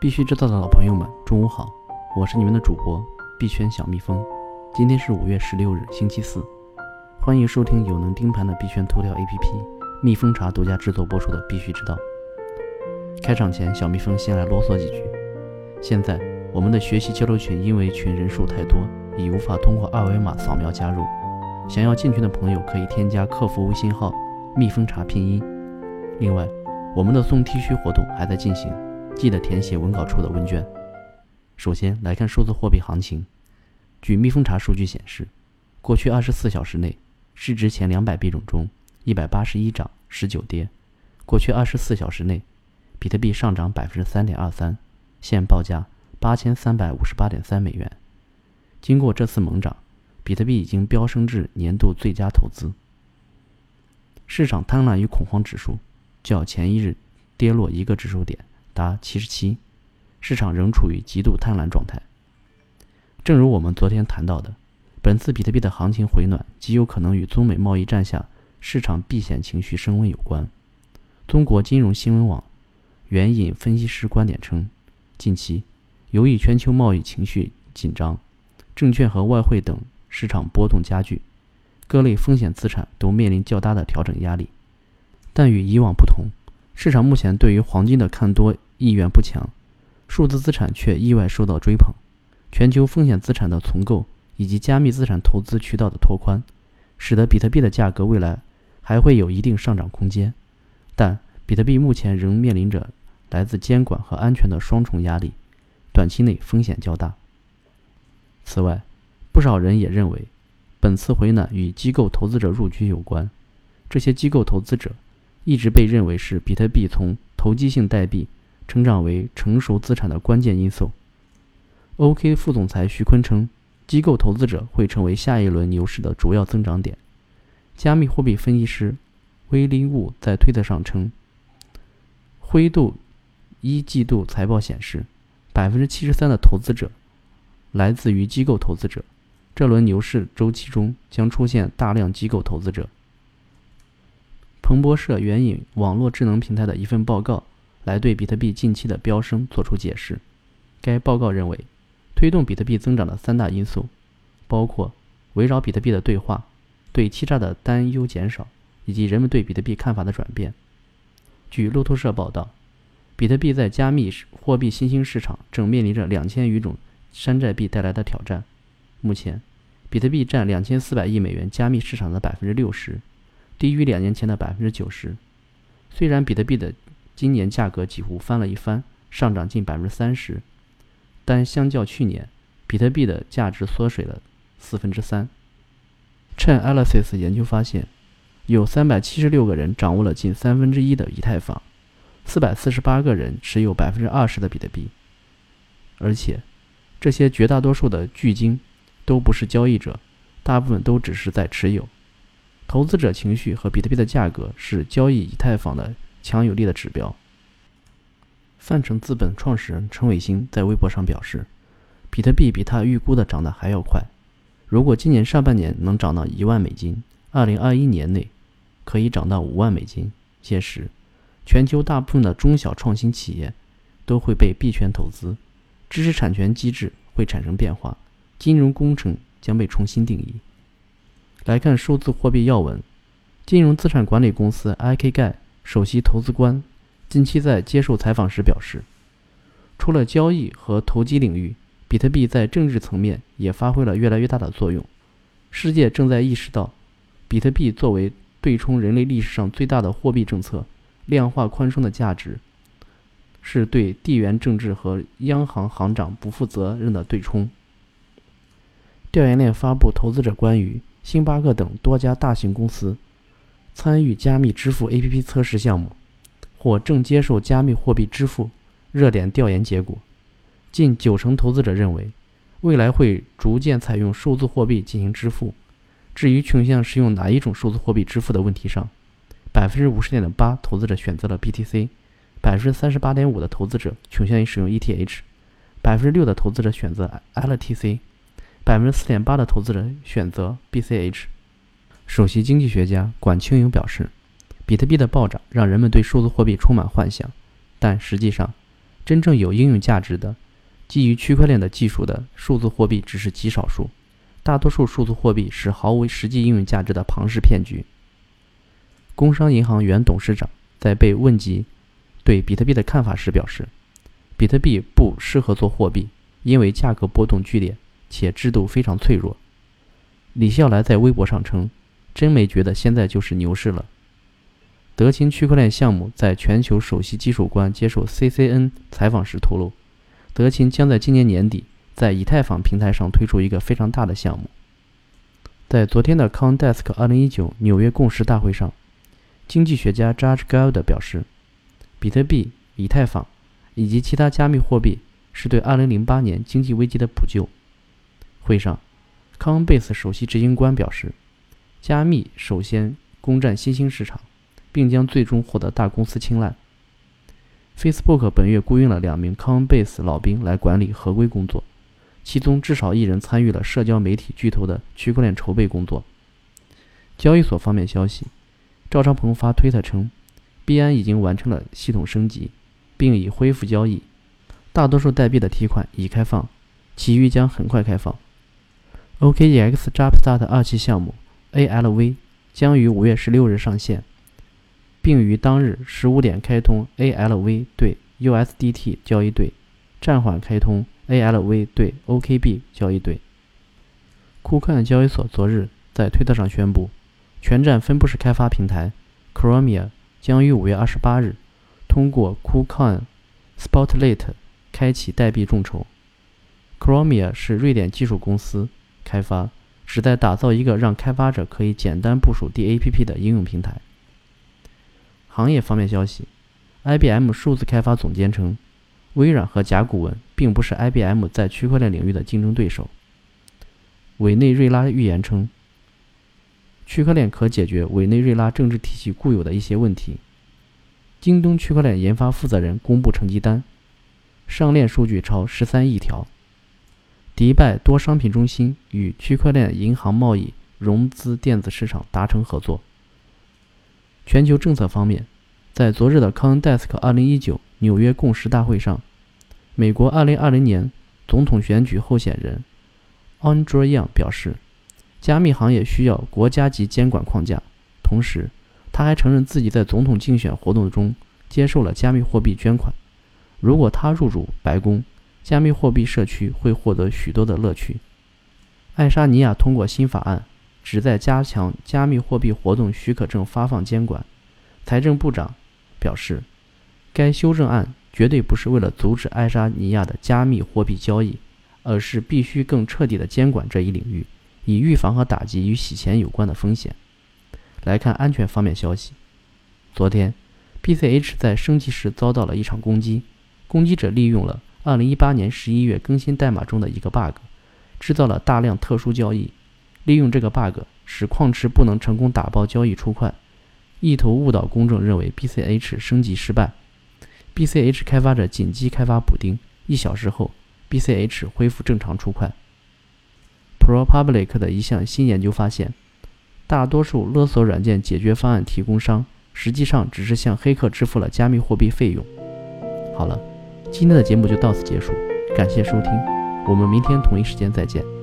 必须知道的老朋友们，中午好，我是你们的主播币圈小蜜蜂。今天是五月十六日，星期四，欢迎收听有能盯盘的币圈头条 APP 蜜蜂茶独家制作播出的《必须知道》。开场前，小蜜蜂先来啰嗦几句。现在我们的学习交流群因为群人数太多，已无法通过二维码扫描加入。想要进群的朋友可以添加客服微信号“蜜蜂茶拼音”。另外，我们的送 T 恤活动还在进行。记得填写文稿处的问卷。首先来看数字货币行情。据蜜蜂查数据显示，过去二十四小时内，市值前两百币种中，一百八十一涨，十九跌。过去二十四小时内，比特币上涨百分之三点二三，现报价八千三百五十八点三美元。经过这次猛涨，比特币已经飙升至年度最佳投资。市场贪婪与恐慌指数较前一日跌落一个指数点。达七十七，市场仍处于极度贪婪状态。正如我们昨天谈到的，本次比特币的行情回暖极有可能与中美贸易战下市场避险情绪升温有关。中国金融新闻网援引分析师观点称，近期由于全球贸易情绪紧张，证券和外汇等市场波动加剧，各类风险资产都面临较大的调整压力。但与以往不同。市场目前对于黄金的看多意愿不强，数字资产却意外受到追捧。全球风险资产的重构以及加密资产投资渠道的拓宽，使得比特币的价格未来还会有一定上涨空间。但比特币目前仍面临着来自监管和安全的双重压力，短期内风险较大。此外，不少人也认为，本次回暖与机构投资者入局有关。这些机构投资者。一直被认为是比特币从投机性代币成长为成熟资产的关键因素。OK 副总裁徐坤称，机构投资者会成为下一轮牛市的主要增长点。加密货币分析师威利物在推特上称，灰度一季度财报显示，百分之七十三的投资者来自于机构投资者。这轮牛市周期中将出现大量机构投资者。彭博社援引网络智能平台的一份报告，来对比特币近期的飙升作出解释。该报告认为，推动比特币增长的三大因素，包括围绕比特币的对话、对欺诈的担忧减少，以及人们对比特币看法的转变。据路透社报道，比特币在加密货币新兴市场正面临着两千余种山寨币带来的挑战。目前，比特币占两千四百亿美元加密市场的百分之六十。低于两年前的百分之九十。虽然比特币的今年价格几乎翻了一番，上涨近百分之三十，但相较去年，比特币的价值缩水了四分之三。趁 alesis 研究发现，有三百七十六个人掌握了近三分之一的以太坊，四百四十八个人持有百分之二十的比特币，而且这些绝大多数的巨鲸都不是交易者，大部分都只是在持有。投资者情绪和比特币的价格是交易以太坊的强有力的指标。范成资本创始人陈伟星在微博上表示，比特币比他预估的涨得还要快。如果今年上半年能涨到一万美金，二零二一年内可以涨到五万美金。届时，全球大部分的中小创新企业都会被币圈投资，知识产权机制会产生变化，金融工程将被重新定义。来看数字货币要闻，金融资产管理公司 IKGAI 首席投资官近期在接受采访时表示，除了交易和投机领域，比特币在政治层面也发挥了越来越大的作用。世界正在意识到，比特币作为对冲人类历史上最大的货币政策量化宽松的价值，是对地缘政治和央行行长不负责任的对冲。调研链发布投资者关于。星巴克等多家大型公司参与加密支付 APP 测试项目，或正接受加密货币支付。热点调研结果，近九成投资者认为未来会逐渐采用数字货币进行支付。至于倾向使用哪一种数字货币支付的问题上，百分之五十点八投资者选择了 BTC，百分之三十八点五的投资者倾向于使用 ETH，百分之六的投资者选择 LTC。百分之四点八的投资人选择 BCH。首席经济学家管清勇表示，比特币的暴涨让人们对数字货币充满幻想，但实际上，真正有应用价值的、基于区块链的技术的数字货币只是极少数，大多数数字货币是毫无实际应用价值的庞氏骗局。工商银行原董事长在被问及对比特币的看法时表示：“比特币不适合做货币，因为价格波动剧烈且制度非常脆弱。”李笑来在微博上称：“真没觉得现在就是牛市了。”德勤区块链项目在全球首席技术官接受 CCN 采访时透露，德勤将在今年年底在以太坊平台上推出一个非常大的项目。在昨天的 ConDesk 2019纽约共识大会上，经济学家 Judge Gold 表示，比特币、以太坊以及其他加密货币是对2008年经济危机的补救。会上，Coinbase 首席执行官表示，加密首先攻占新兴市场。并将最终获得大公司青睐。Facebook 本月雇佣了两名 Coinbase 老兵来管理合规工作，其中至少一人参与了社交媒体巨头的区块链筹备工作。交易所方面消息，赵昌鹏发推特称，币安已经完成了系统升级，并已恢复交易，大多数代币的提款已开放，其余将很快开放。OKEX Jumpstart 二期项目 ALV 将于五月十六日上线。并于当日十五点开通 ALV 对 USDT 交易对，暂缓开通 ALV 对 OKB 交易对。库克交易所昨日在推特上宣布，全站分布式开发平台 Chromia 将于五月二十八日通过 KuCoin Spotlight 开启代币众筹。Chromia 是瑞典技术公司开发，旨在打造一个让开发者可以简单部署 DAPP 的应用平台。行业方面消息，IBM 数字开发总监称，微软和甲骨文并不是 IBM 在区块链领域的竞争对手。委内瑞拉预言称，区块链可解决委内瑞拉政治体系固有的一些问题。京东区块链研发负责人公布成绩单，上链数据超十三亿条。迪拜多商品中心与区块链银行贸易融资电子市场达成合作。全球政策方面，在昨日的 CoinDesk 2019纽约共识大会上，美国2020年总统选举候选人 Andrew Yang 表示，加密行业需要国家级监管框架。同时，他还承认自己在总统竞选活动中接受了加密货币捐款。如果他入主白宫，加密货币社区会获得许多的乐趣。爱沙尼亚通过新法案。旨在加强加密货币活动许可证发放监管。财政部长表示，该修正案绝对不是为了阻止爱沙尼亚的加密货币交易，而是必须更彻底的监管这一领域，以预防和打击与洗钱有关的风险。来看安全方面消息，昨天，BCH 在升级时遭到了一场攻击，攻击者利用了2018年11月更新代码中的一个 bug，制造了大量特殊交易。利用这个 bug，使矿池不能成功打包交易出块，意图误导公众认为 BCH 升级失败。BCH 开发者紧急开发补丁，一小时后，BCH 恢复正常出块。ProPublic 的一项新研究发现，大多数勒索软件解决方案提供商实际上只是向黑客支付了加密货币费用。好了，今天的节目就到此结束，感谢收听，我们明天同一时间再见。